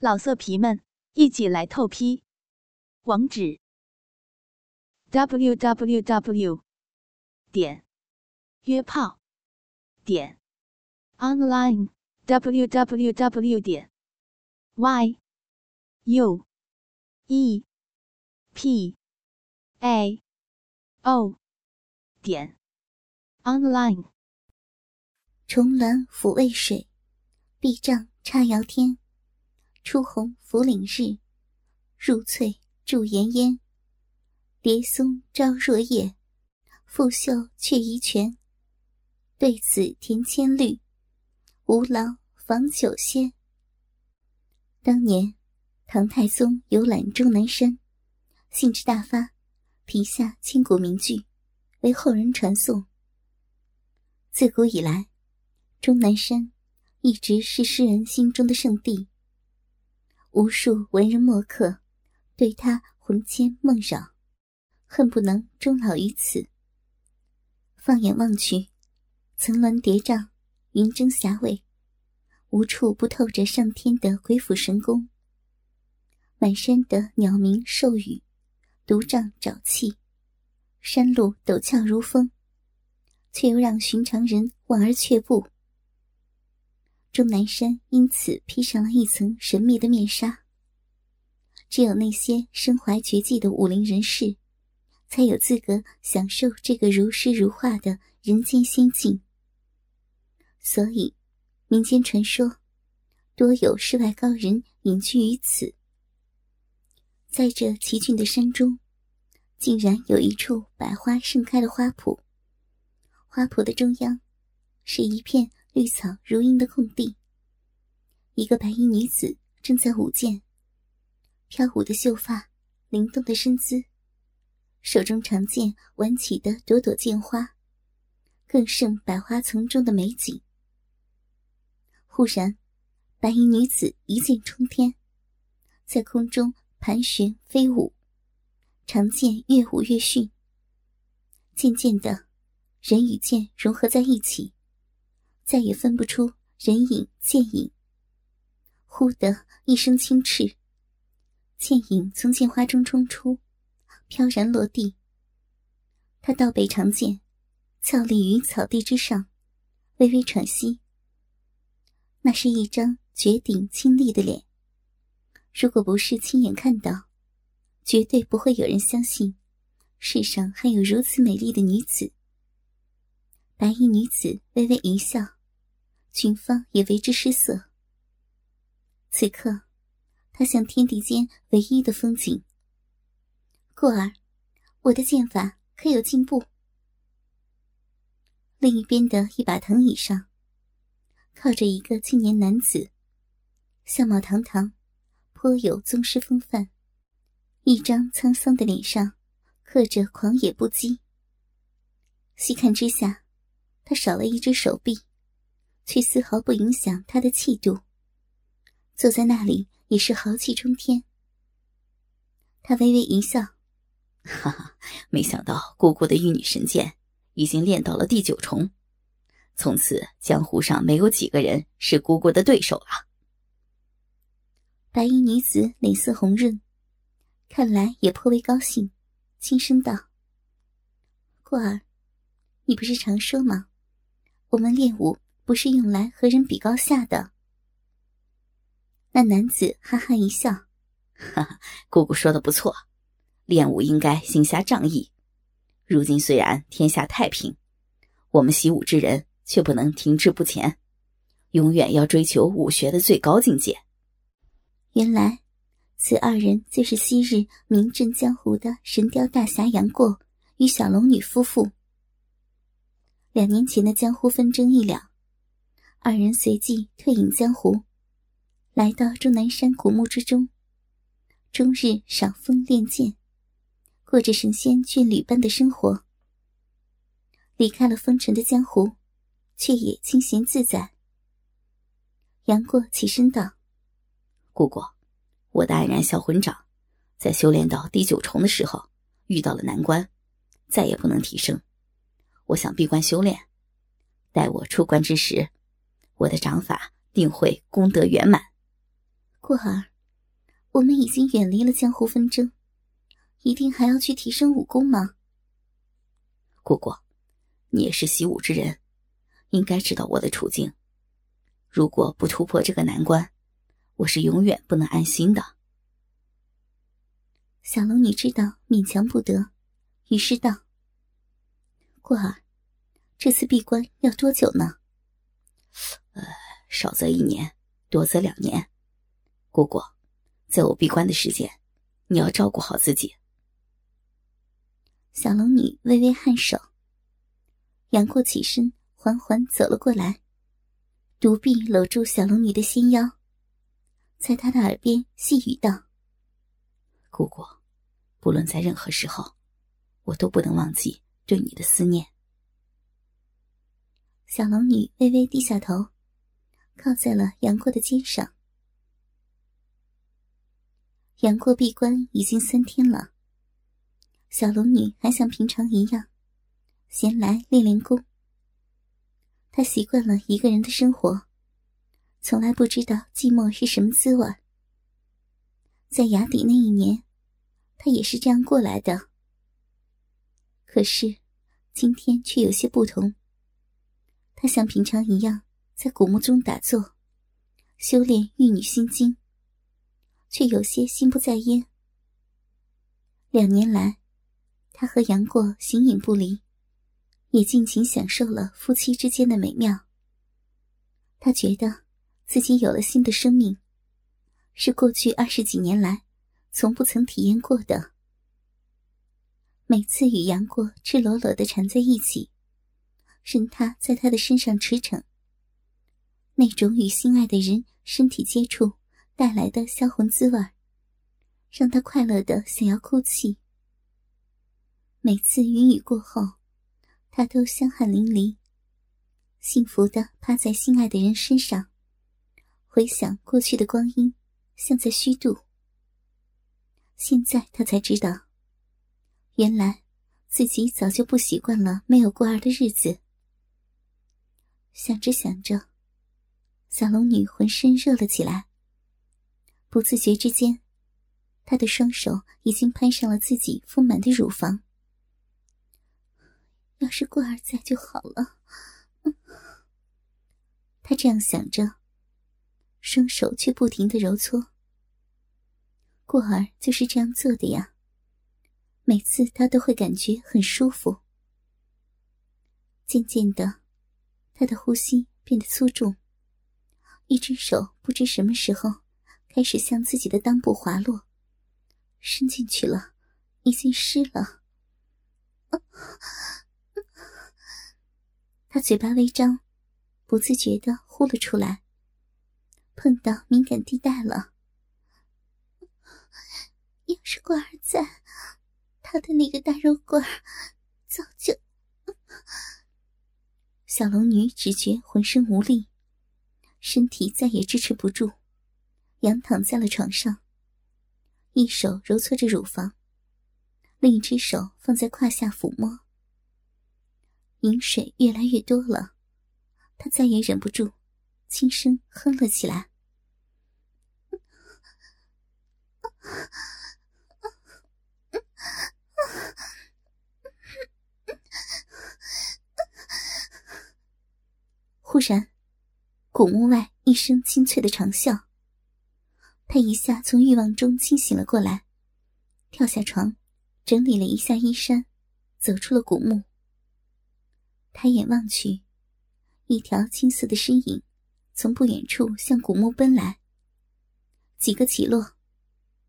老色皮们，一起来透批！网址：w w w 点约炮点 online w w w 点 y u e p a o 点 online。重峦抚渭水，碧帐插瑶天。出红拂岭日，入翠驻岩烟。蝶松朝若夜，复秀却宜泉。对此田千绿，无劳访九仙。当年唐太宗游览终南山，兴致大发，题下千古名句，为后人传颂。自古以来，终南山一直是诗人心中的圣地。无数文人墨客对他魂牵梦绕，恨不能终老于此。放眼望去，层峦叠嶂，云蒸霞蔚，无处不透着上天的鬼斧神工。满山的鸟鸣兽语，独瘴沼气，山路陡峭如峰，却又让寻常人望而却步。终南山因此披上了一层神秘的面纱。只有那些身怀绝技的武林人士，才有资格享受这个如诗如画的人间仙境。所以，民间传说多有世外高人隐居于此。在这奇峻的山中，竟然有一处百花盛开的花圃。花圃的中央，是一片。绿草如茵的空地，一个白衣女子正在舞剑。飘舞的秀发，灵动的身姿，手中长剑挽起的朵朵剑花，更胜百花丛中的美景。忽然，白衣女子一剑冲天，在空中盘旋飞舞，长剑越舞越迅。渐渐的，人与剑融合在一起。再也分不出人影剑影。忽的一声轻叱，剑影从剑花中冲出，飘然落地。他倒背长剑，翘立于草地之上，微微喘息。那是一张绝顶清丽的脸。如果不是亲眼看到，绝对不会有人相信，世上还有如此美丽的女子。白衣女子微微一笑。群芳也为之失色。此刻，他像天地间唯一的风景。故儿，我的剑法可有进步？另一边的一把藤椅上，靠着一个青年男子，相貌堂堂，颇有宗师风范，一张沧桑的脸上刻着狂野不羁。细看之下，他少了一只手臂。却丝毫不影响他的气度。坐在那里也是豪气冲天。他微微一笑：“哈哈，没想到姑姑的玉女神剑已经练到了第九重，从此江湖上没有几个人是姑姑的对手了。”白衣女子脸色红润，看来也颇为高兴，轻声道：“过儿，你不是常说吗？我们练武。”不是用来和人比高下的。那男子哈哈一笑：“哈哈，姑姑说的不错，练武应该行侠仗义。如今虽然天下太平，我们习武之人却不能停滞不前，永远要追求武学的最高境界。”原来，此二人就是昔日名震江湖的神雕大侠杨过与小龙女夫妇。两年前的江湖纷争一了。二人随即退隐江湖，来到终南山古墓之中，终日赏风练剑，过着神仙眷侣般的生活。离开了风尘的江湖，却也清闲自在。杨过起身道：“姑姑，我的黯然销魂掌，在修炼到第九重的时候遇到了难关，再也不能提升。我想闭关修炼，待我出关之时。”我的掌法定会功德圆满，过儿，我们已经远离了江湖纷争，一定还要去提升武功吗？姑姑，你也是习武之人，应该知道我的处境。如果不突破这个难关，我是永远不能安心的。小龙女知道勉强不得，于是道：“过儿，这次闭关要多久呢？”“呃，少则一年，多则两年。姑姑，在我闭关的时间，你要照顾好自己。”小龙女微微颔首，杨过起身，缓缓走了过来，独臂搂住小龙女的纤腰，在她的耳边细语道：“姑姑，不论在任何时候，我都不能忘记对你的思念。”小龙女微微低下头，靠在了杨过的肩上。杨过闭关已经三天了。小龙女还像平常一样，闲来练练功。她习惯了一个人的生活，从来不知道寂寞是什么滋味。在崖底那一年，她也是这样过来的。可是，今天却有些不同。她像平常一样在古墓中打坐，修炼《玉女心经》，却有些心不在焉。两年来。他和杨过形影不离，也尽情享受了夫妻之间的美妙。他觉得自己有了新的生命，是过去二十几年来从不曾体验过的。每次与杨过赤裸裸的缠在一起，任他在他的身上驰骋，那种与心爱的人身体接触带来的销魂滋味，让他快乐的想要哭泣。每次云雨过后，他都香汗淋漓，幸福的趴在心爱的人身上，回想过去的光阴，像在虚度。现在他才知道，原来自己早就不习惯了没有过儿的日子。想着想着，小龙女浑身热了起来，不自觉之间，她的双手已经攀上了自己丰满的乳房。要是过儿在就好了，他这样想着，双手却不停的揉搓。过儿就是这样做的呀，每次他都会感觉很舒服。渐渐的，他的呼吸变得粗重，一只手不知什么时候开始向自己的裆部滑落，伸进去了，已经湿了。他嘴巴微张，不自觉的呼了出来。碰到敏感地带了。要是官儿在，他的那个大肉棍早就 小龙女只觉浑身无力，身体再也支持不住，仰躺在了床上，一手揉搓着乳房，另一只手放在胯下抚摸。饮水越来越多了，他再也忍不住，轻声哼了起来。忽然，古墓外一声清脆的长啸，他一下从欲望中清醒了过来，跳下床，整理了一下衣衫，走出了古墓。抬眼望去，一条青色的身影从不远处向古墓奔来。几个起落，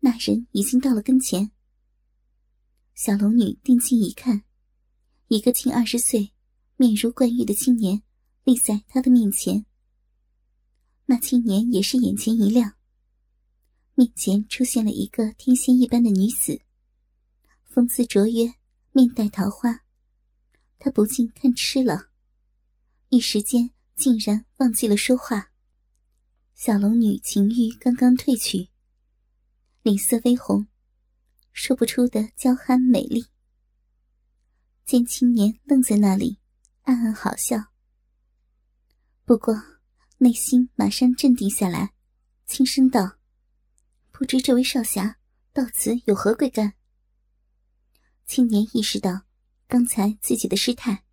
那人已经到了跟前。小龙女定睛一看，一个近二十岁、面如冠玉的青年立在她的面前。那青年也是眼前一亮，面前出现了一个天仙一般的女子，风姿卓约，面带桃花。他不禁看痴了，一时间竟然忘记了说话。小龙女情欲刚刚褪去，脸色微红，说不出的娇憨美丽。见青年愣在那里，暗暗好笑。不过内心马上镇定下来，轻声道：“不知这位少侠到此有何贵干？青年意识到刚才自己的失态，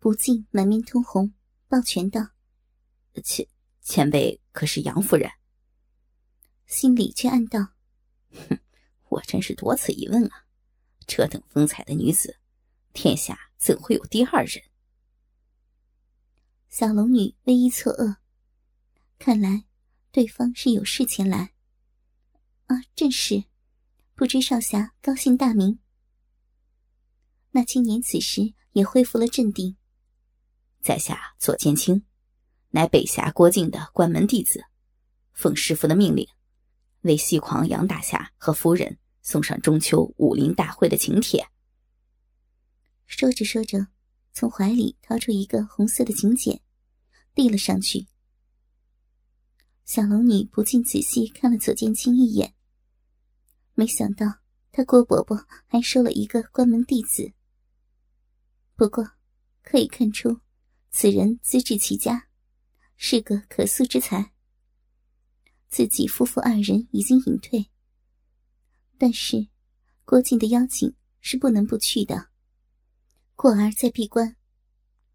不禁满面通红，抱拳道：“前前辈可是杨夫人？”心里却暗道：“哼，我真是多此一问啊！这等风采的女子，天下怎会有第二人？”小龙女微一错愕，看来对方是有事前来。啊，正是，不知少侠高姓大名？那青年此时也恢复了镇定。在下左剑清，乃北侠郭靖的关门弟子，奉师傅的命令。为戏狂杨大侠和夫人送上中秋武林大会的请帖。说着说着，从怀里掏出一个红色的请柬，递了上去。小龙女不禁仔细看了左剑清一眼，没想到他郭伯伯还收了一个关门弟子。不过，可以看出，此人资质齐家，是个可塑之才。自己夫妇二人已经隐退，但是郭靖的邀请是不能不去的。过儿在闭关，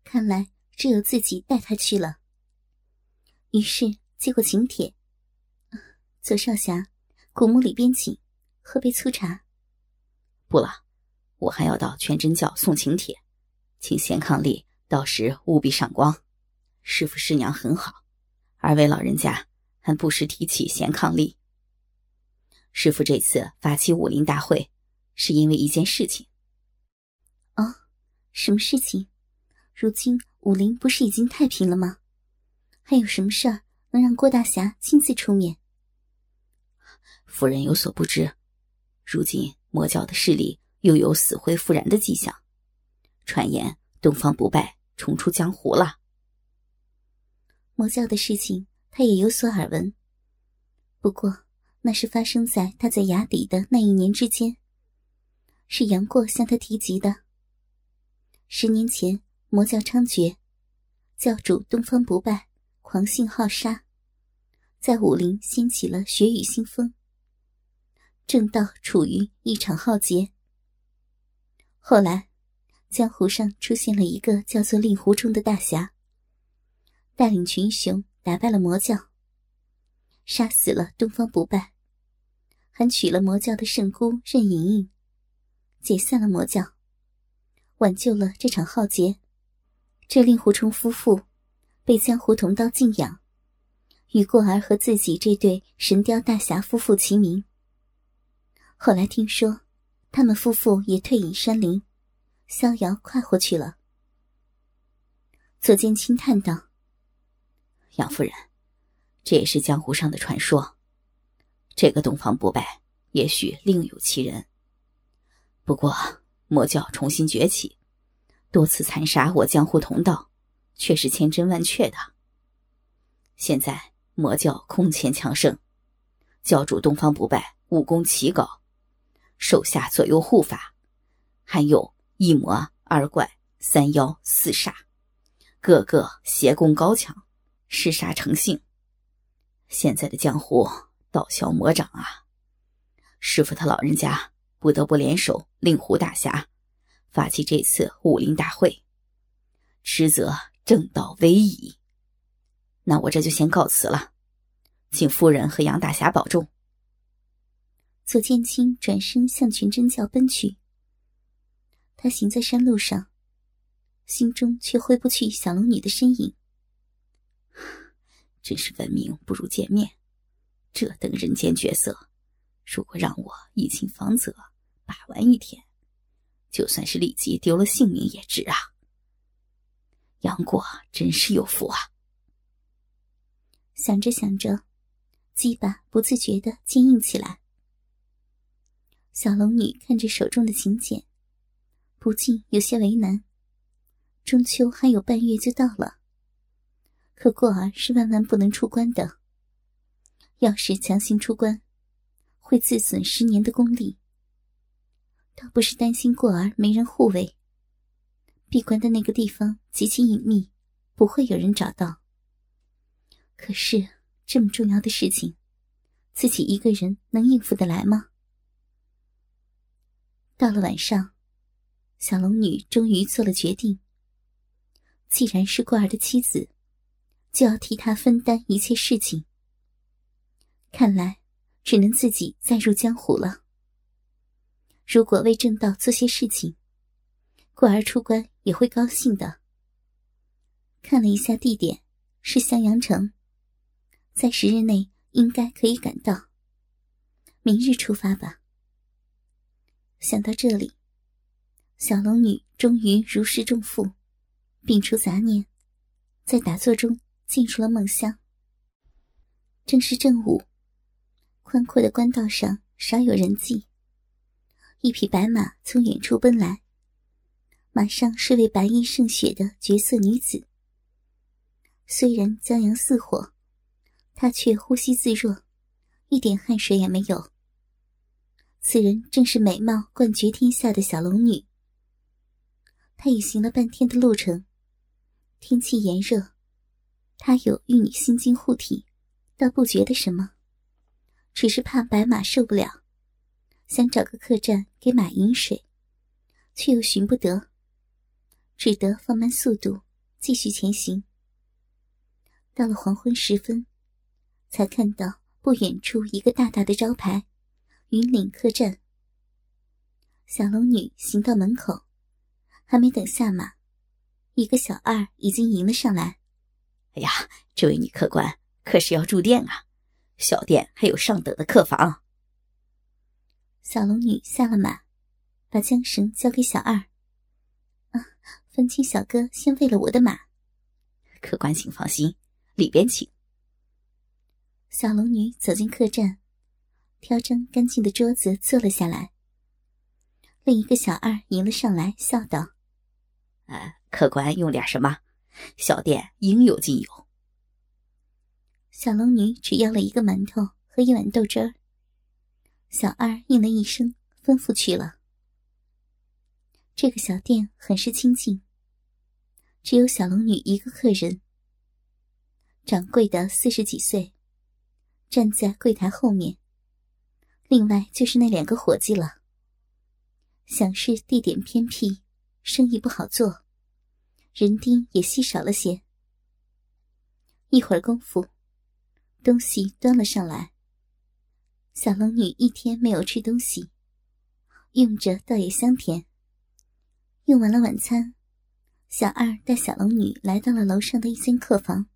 看来只有自己带他去了。于是接过请帖，左少侠，古墓里边请，喝杯粗茶。不了，我还要到全真教送请帖，请贤伉俪到时务必赏光。师傅师娘很好，二位老人家。还不时提起贤伉俪。师傅这次发起武林大会，是因为一件事情。哦，什么事情？如今武林不是已经太平了吗？还有什么事儿能让郭大侠亲自出面？夫人有所不知，如今魔教的势力又有死灰复燃的迹象，传言东方不败重出江湖了。魔教的事情。他也有所耳闻，不过那是发生在他在崖底的那一年之间。是杨过向他提及的。十年前魔教猖獗，教主东方不败狂性好杀，在武林掀起了血雨腥风。正道处于一场浩劫。后来，江湖上出现了一个叫做令狐冲的大侠，带领群雄。打败了魔教，杀死了东方不败，还娶了魔教的圣姑任盈盈，解散了魔教，挽救了这场浩劫。这令狐冲夫妇被江湖同道敬仰，与过儿和自己这对神雕大侠夫妇齐名。后来听说，他们夫妇也退隐山林，逍遥快活去了。左剑轻叹道。杨夫人，这也是江湖上的传说。这个东方不败，也许另有其人。不过魔教重新崛起，多次残杀我江湖同道，却是千真万确的。现在魔教空前强盛，教主东方不败武功奇高，手下左右护法，还有一魔二怪三妖四煞，个个邪功高强。嗜杀成性，现在的江湖道消魔掌啊！师傅他老人家不得不联手令狐大侠，发起这次武林大会，实则正道危矣。那我这就先告辞了，请夫人和杨大侠保重。左剑清转身向全真教奔去，他行在山路上，心中却挥不去小龙女的身影。真是闻名不如见面，这等人间绝色，如果让我一亲芳泽，把玩一天，就算是立即丢了性命也值啊！杨过真是有福啊！想着想着，鸡巴不自觉的坚硬起来。小龙女看着手中的请柬，不禁有些为难。中秋还有半月就到了。可过儿是万万不能出关的。要是强行出关，会自损十年的功力。倒不是担心过儿没人护卫，闭关的那个地方极其隐秘，不会有人找到。可是这么重要的事情，自己一个人能应付得来吗？到了晚上，小龙女终于做了决定。既然是过儿的妻子，就要替他分担一切事情。看来，只能自己再入江湖了。如果为正道做些事情，过儿出关也会高兴的。看了一下地点，是襄阳城，在十日内应该可以赶到。明日出发吧。想到这里，小龙女终于如释重负，摒除杂念，在打坐中进入了梦乡。正是正午，宽阔的官道上少有人迹，一匹白马从远处奔来，马上是位白衣胜雪的绝色女子。虽然骄阳似火，她却呼吸自若，一点汗水也没有。此人正是美貌冠绝天下的小龙女。她已行了半天的路程，天气炎热，她有玉女心经护体，倒不觉得什么，只是怕白马受不了，想找个客栈给马饮水，却又寻不得，只得放慢速度继续前行。到了黄昏时分，才看到不远处一个大大的招牌。云岭客栈。小龙女行到门口，还没等下马，一个小二已经迎了上来。哎呀，这位女客官可是要住店啊？小店还有上等的客房。小龙女下了马，把缰绳交给小二。啊，烦请小哥先喂了我的马。客官请放心，里边请。小龙女走进客栈。挑张干净的桌子坐了下来。另一个小二迎了上来，笑道：“呃，客官用点什么？小店应有尽有。”小龙女只要了一个馒头和一碗豆汁儿。小二应了一声，吩咐去了。这个小店很是清静，只有小龙女一个客人。掌柜的四十几岁，站在柜台后面。另外就是那两个伙计了。想是地点偏僻，生意不好做，人丁也稀少了些。一会儿功夫，东西端了上来。小龙女一天没有吃东西，用着倒也香甜。用完了晚餐，小二带小龙女来到了楼上的一间客房。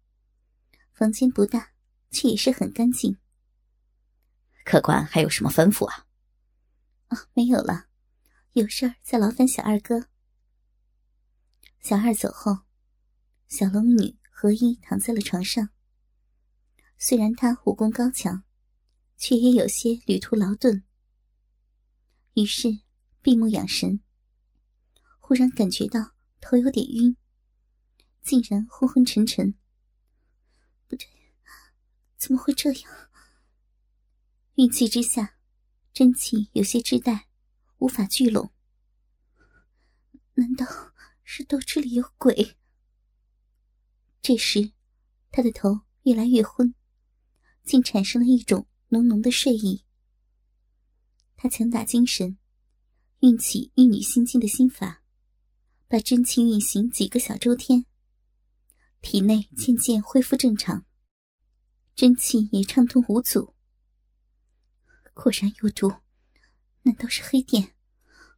房间不大，却也是很干净。客官还有什么吩咐啊？哦，没有了，有事儿再劳烦小二哥。小二走后，小龙女合衣躺在了床上。虽然她武功高强，却也有些旅途劳顿。于是闭目养神，忽然感觉到头有点晕，竟然昏昏沉沉。不对，怎么会这样？运气之下，真气有些滞带，无法聚拢。难道是斗志里有鬼？这时，他的头越来越昏，竟产生了一种浓浓的睡意。他强打精神，运起玉女心经的心法，把真气运行几个小周天，体内渐渐恢复正常，真气也畅通无阻。果然有毒，难道是黑店？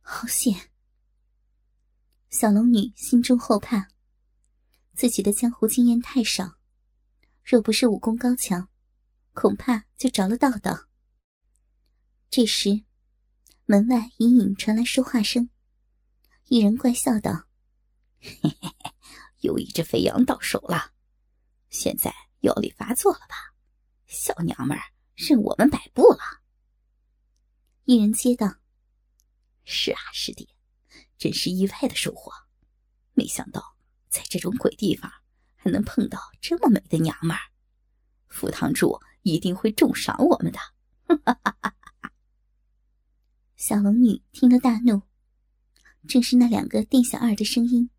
好险！小龙女心中后怕，自己的江湖经验太少，若不是武功高强，恐怕就着了道道。这时，门外隐隐传来说话声，一人怪笑道：“嘿嘿嘿，又一只肥羊到手了，现在药力发作了吧？小娘们儿，任我们摆布了。”一人接道：“是啊，师弟，真是意外的收获。没想到在这种鬼地方还能碰到这么美的娘们儿，副堂主一定会重赏我们的。”哈哈哈！小龙女听了大怒，正是那两个店小二的声音，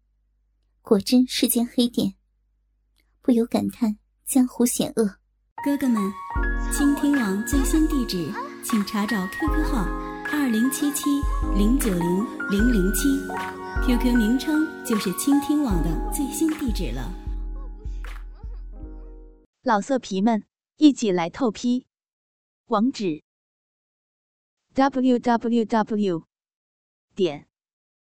果真是间黑店，不由感叹江湖险恶。哥哥们，倾听网最新地址，请查找 QQ 号二零七七零九零零零七，QQ 名称就是倾听网的最新地址了。老色皮们，一起来透批！网址：w w w 点